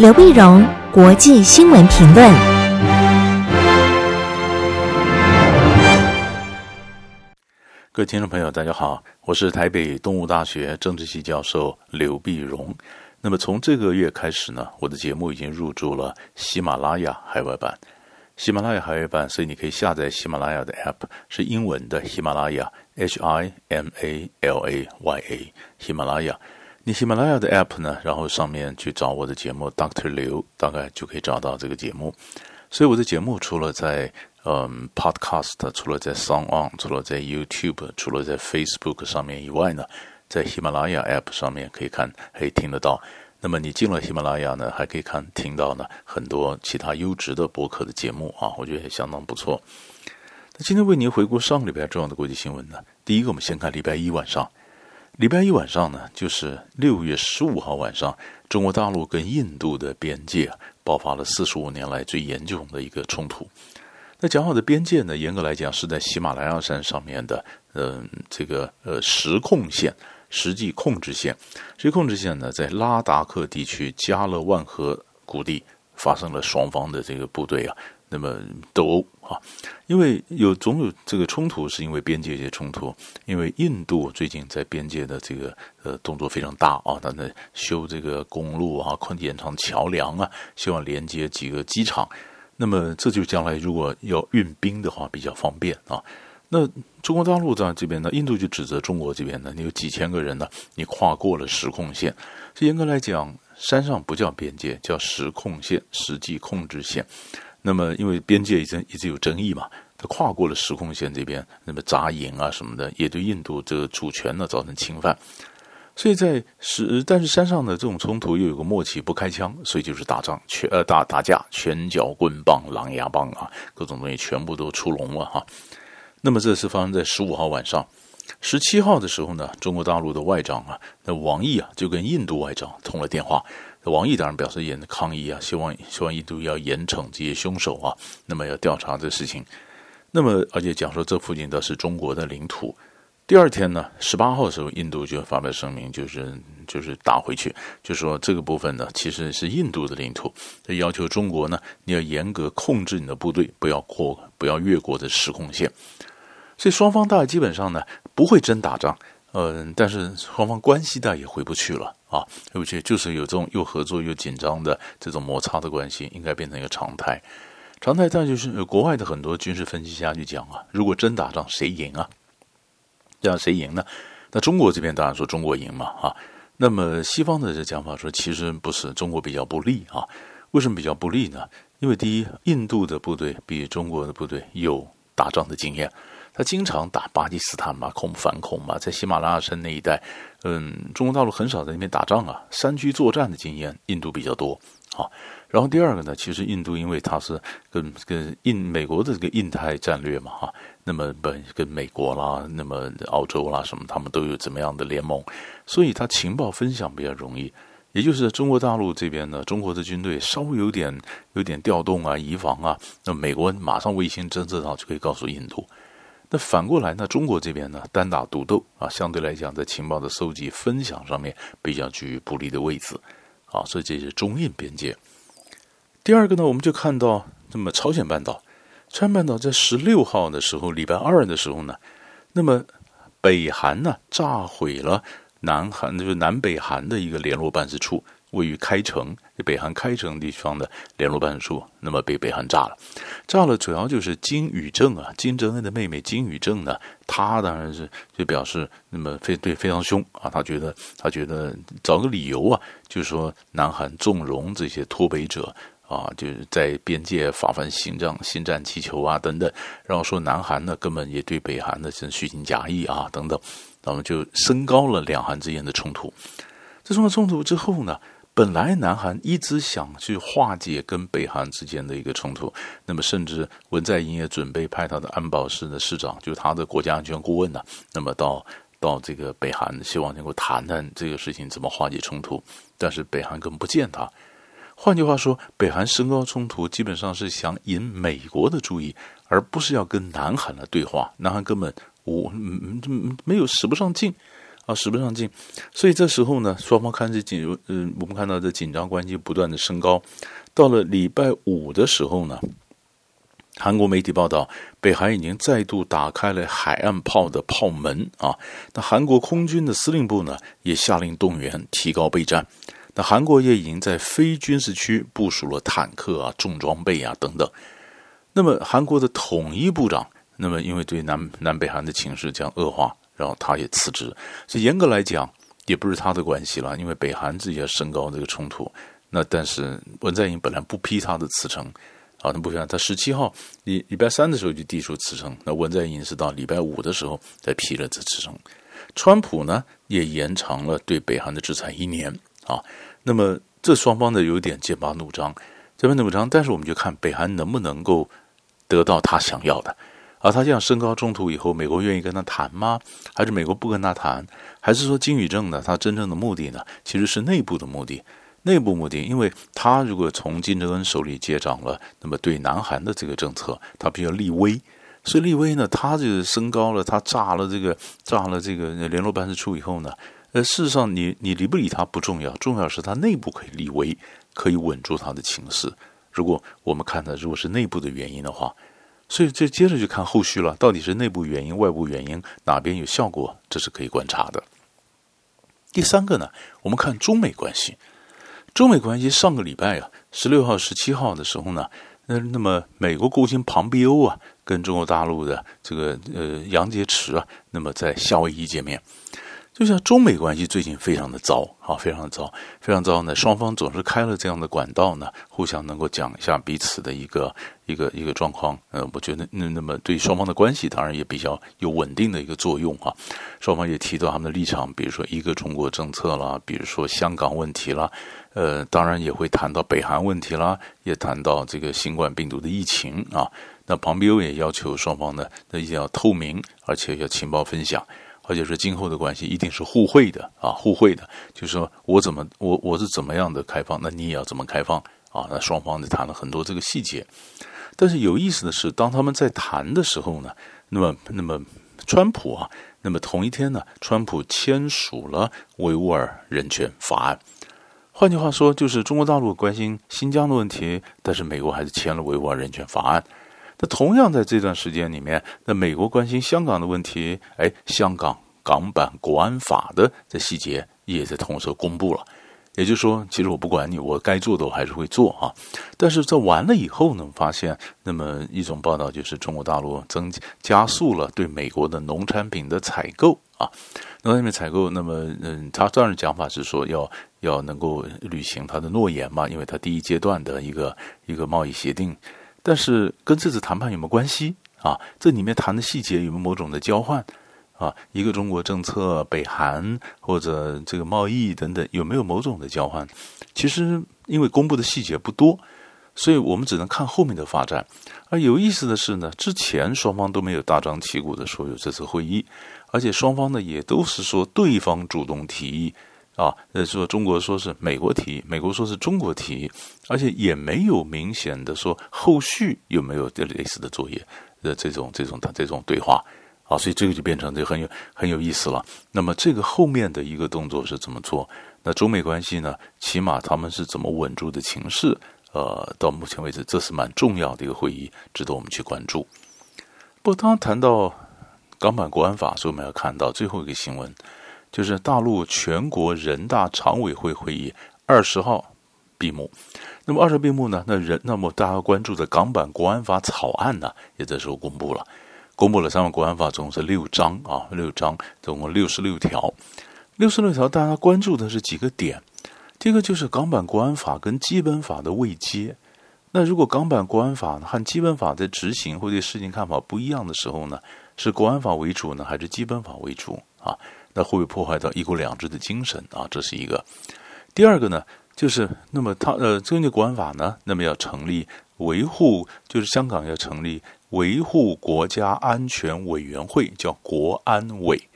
刘碧荣，国际新闻评论。各位听众朋友，大家好，我是台北东吴大学政治系教授刘碧荣。那么从这个月开始呢，我的节目已经入驻了喜马拉雅海外版。喜马拉雅海外版，所以你可以下载喜马拉雅的 App，是英文的喜马拉雅，H I M A L A Y A，喜马拉雅。你喜马拉雅的 App 呢，然后上面去找我的节目 Dr. 刘，大概就可以找到这个节目。所以我的节目除了在嗯 Podcast，除了在 Song On，除了在 YouTube，除了在 Facebook 上面以外呢，在喜马拉雅 App 上面可以看，可以听得到。那么你进了喜马拉雅呢，还可以看听到呢很多其他优质的播客的节目啊，我觉得也相当不错。那今天为您回顾上个礼拜重要的国际新闻呢，第一个我们先看礼拜一晚上。礼拜一晚上呢，就是六月十五号晚上，中国大陆跟印度的边界爆发了四十五年来最严重的一个冲突。那讲好的边界呢，严格来讲是在喜马拉雅山上面的，嗯、这个呃实控线。实际控制线，实际控制线呢，在拉达克地区加勒万河谷地发生了双方的这个部队啊，那么斗殴啊，因为有总有这个冲突，是因为边界一些冲突，因为印度最近在边界的这个呃动作非常大啊，他在修这个公路啊，宽延长桥梁啊，希望连接几个机场，那么这就将来如果要运兵的话比较方便啊。那中国大陆在这边呢，印度就指责中国这边呢，你有几千个人呢，你跨过了实控线。这严格来讲，山上不叫边界，叫实控线、实际控制线。那么因为边界一直一直有争议嘛，他跨过了实控线这边，那么扎营啊什么的，也对印度这个主权呢造成侵犯。所以在是，但是山上的这种冲突又有个默契，不开枪，所以就是打仗，拳呃打打架，拳脚棍棒、狼牙棒啊，各种东西全部都出笼了哈。那么这是发生在十五号晚上，十七号的时候呢，中国大陆的外长啊，那王毅啊就跟印度外长通了电话。王毅当然表示严抗议啊，希望希望印度要严惩这些凶手啊，那么要调查这事情。那么而且讲说这附近都是中国的领土。第二天呢，十八号的时候，印度就发表声明，就是就是打回去，就说这个部分呢其实是印度的领土，要求中国呢你要严格控制你的部队，不要过不要越过这实控线。所以双方大概基本上呢不会真打仗，嗯，但是双方关系大也回不去了啊，回不去就是有这种又合作又紧张的这种摩擦的关系，应该变成一个常态。常态再就是国外的很多军事分析家就讲啊，如果真打仗谁赢啊？这样谁赢呢？那中国这边当然说中国赢嘛啊。那么西方的这讲法说其实不是，中国比较不利啊。为什么比较不利呢？因为第一，印度的部队比中国的部队有打仗的经验。他经常打巴基斯坦嘛，恐反恐嘛，在喜马拉雅山那一带，嗯，中国大陆很少在那边打仗啊，山区作战的经验，印度比较多啊。然后第二个呢，其实印度因为它是跟跟印美国的这个印太战略嘛，哈，那么本跟美国啦，那么澳洲啦什么，他们都有怎么样的联盟，所以它情报分享比较容易。也就是中国大陆这边呢，中国的军队稍微有点有点调动啊、移防啊，那美国马上卫星侦测到就可以告诉印度。那反过来呢？中国这边呢，单打独斗啊，相对来讲，在情报的收集分享上面比较居于不利的位置啊，所以这是中印边界。第二个呢，我们就看到，那么朝鲜半岛，朝鲜半岛在十六号的时候，礼拜二的时候呢，那么北韩呢炸毁了南韩，就是南北韩的一个联络办事处。位于开城，北韩开城地方的联络办事处，那么被北韩炸了，炸了，主要就是金宇正啊，金正恩的妹妹金宇正呢，他当然是就表示那么非对非常凶啊，他觉得他觉得找个理由啊，就是说南韩纵容这些脱北者啊，就是在边界发放心脏心战气球啊等等，然后说南韩呢根本也对北韩的这虚情假意啊等等，那么就升高了两韩之间的冲突。这种冲突之后呢？本来南韩一直想去化解跟北韩之间的一个冲突，那么甚至文在寅也准备派他的安保室的市长，就是他的国家安全顾问呢，那么到到这个北韩，希望能够谈谈这个事情怎么化解冲突。但是北韩根本不见他。换句话说，北韩升高冲突，基本上是想引美国的注意，而不是要跟南韩来对话。南韩根本无没有使不上劲。啊，使不上劲。所以这时候呢，双方开始紧，嗯、我们看到这紧张关系不断的升高。到了礼拜五的时候呢，韩国媒体报道，北韩已经再度打开了海岸炮的炮门啊。那韩国空军的司令部呢，也下令动员，提高备战。那韩国也已经在非军事区部署了坦克啊、重装备啊等等。那么韩国的统一部长，那么因为对南南北韩的情势将恶化，然后他也辞职。所以严格来讲，也不是他的关系了，因为北韩自己要升高这个冲突。那但是文在寅本来不批他的辞呈，啊，那不像他十七号礼礼拜三的时候就递出辞呈，那文在寅是到礼拜五的时候才批了这辞呈。川普呢也延长了对北韩的制裁一年啊。那么这双方的有点剑拔弩张，剑拔弩张，但是我们就看北韩能不能够得到他想要的。而他这样升高中途以后，美国愿意跟他谈吗？还是美国不跟他谈？还是说金宇正呢？他真正的目的呢，其实是内部的目的。内部目的，因为他如果从金正恩手里接掌了，那么对南韩的这个政策，他比较立威，所以立威呢，他就升高了，他炸了这个炸了这个联络办事处以后呢，呃，事实上你你理不理他不重要，重要是他内部可以立威，可以稳住他的情势。如果我们看的如果是内部的原因的话，所以这接着就看后续了，到底是内部原因、外部原因哪边有效果，这是可以观察的。第三个呢，我们看中美关系。中美关系上个礼拜啊，十六号、十七号的时候呢，那那么美国国务卿庞贝欧啊，跟中国大陆的这个呃杨洁篪啊，那么在夏威夷见面。就像中美关系最近非常的糟啊，非常的糟，非常糟呢。双方总是开了这样的管道呢，互相能够讲一下彼此的一个一个一个状况。呃，我觉得那那么对双方的关系当然也比较有稳定的一个作用啊。双方也提到他们的立场，比如说一个中国政策啦，比如说香港问题啦，呃，当然也会谈到北韩问题啦，也谈到这个新冠病毒的疫情啊。那庞贝欧也要求双方呢，那一定要透明，而且要情报分享。而且是今后的关系一定是互惠的啊，互惠的，就是说我怎么我我是怎么样的开放，那你也要怎么开放啊？那双方就谈了很多这个细节。但是有意思的是，当他们在谈的时候呢，那么那么川普啊，那么同一天呢，川普签署了维吾尔人权法案。换句话说，就是中国大陆关心新疆的问题，但是美国还是签了维吾尔人权法案。那同样在这段时间里面，那美国关心香港的问题，哎，香港港版国安法的这细节也在同时公布了。也就是说，其实我不管你，我该做的我还是会做啊。但是这完了以后呢，发现那么一种报道就是中国大陆增加速了对美国的农产品的采购啊，农产品采购。那么嗯，他当然讲法是说要要能够履行他的诺言嘛，因为他第一阶段的一个一个贸易协定。但是跟这次谈判有没有关系啊？这里面谈的细节有没有某种的交换啊？一个中国政策、北韩或者这个贸易等等，有没有某种的交换？其实因为公布的细节不多，所以我们只能看后面的发展。而有意思的是呢，之前双方都没有大张旗鼓的说有这次会议，而且双方呢也都是说对方主动提议。啊，那说中国说是美国提，美国说是中国提，而且也没有明显的说后续有没有这类似的作业的这种这种他这种对话啊，所以这个就变成这很有很有意思了。那么这个后面的一个动作是怎么做？那中美关系呢？起码他们是怎么稳住的情势？呃，到目前为止，这是蛮重要的一个会议，值得我们去关注。不过，当谈到港版国安法，所以我们要看到最后一个新闻。就是大陆全国人大常委会会议二十号闭幕，那么二十闭幕呢？那人那么大家关注的港版国安法草案呢，也这时候公布了，公布了三版国安法总共是六章啊，六章总共六十六条，六十六条大家关注的是几个点？第一个就是港版国安法跟基本法的位阶，那如果港版国安法和基本法在执行或对事情看法不一样的时候呢，是国安法为主呢，还是基本法为主啊？那会不会破坏到一国两制的精神啊？这是一个。第二个呢，就是那么他呃，根据国安法呢，那么要成立维护，就是香港要成立维护国家安全委员会，叫国安委。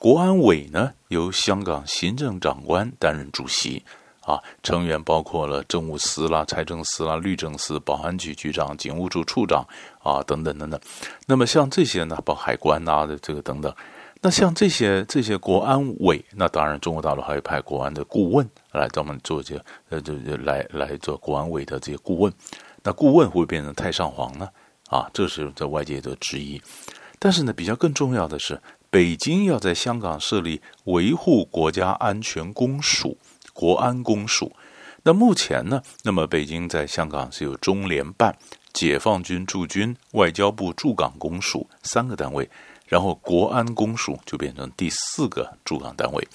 国安委呢，由香港行政长官担任主席啊，成员包括了政务司啦、财政司啦、律政司、保安局局长、警务处处长啊等等等等。那么像这些呢，包括海关呐的这个等等。那像这些这些国安委，那当然中国大陆还会派国安的顾问来专门做这呃，就就来来做国安委的这些顾问。那顾问会变成太上皇呢？啊，这是在外界的质疑。但是呢，比较更重要的是，北京要在香港设立维护国家安全公署、国安公署。那目前呢，那么北京在香港是有中联办、解放军驻军、外交部驻港公署三个单位。然后国安公署就变成第四个驻港单位。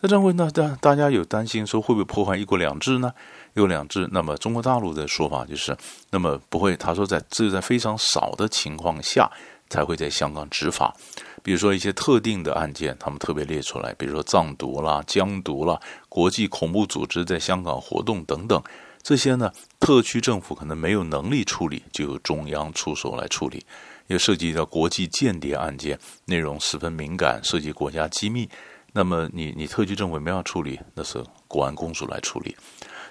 那这样问呢？大大家有担心说会不会破坏一国两制呢？一国两制，那么中国大陆的说法就是，那么不会。他说在只有在非常少的情况下才会在香港执法，比如说一些特定的案件，他们特别列出来，比如说藏独啦、疆独啦、国际恐怖组织在香港活动等等，这些呢，特区政府可能没有能力处理，就由中央出手来处理。也涉及到国际间谍案件，内容十分敏感，涉及国家机密。那么你你特区政府没有处理，那是国安公署来处理。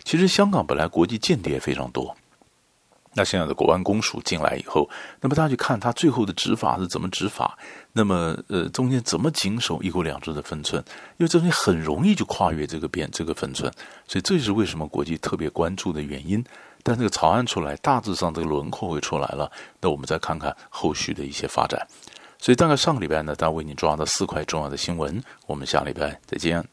其实香港本来国际间谍非常多，那现在的国安公署进来以后，那么大家去看他最后的执法是怎么执法，那么呃中间怎么谨守一国两制的分寸，因为这东西很容易就跨越这个边这个分寸，所以这就是为什么国际特别关注的原因。但这个草案出来，大致上这个轮廓会出来了。那我们再看看后续的一些发展。所以大概上个礼拜呢，大家为你抓的四块重要的新闻。我们下礼拜再见。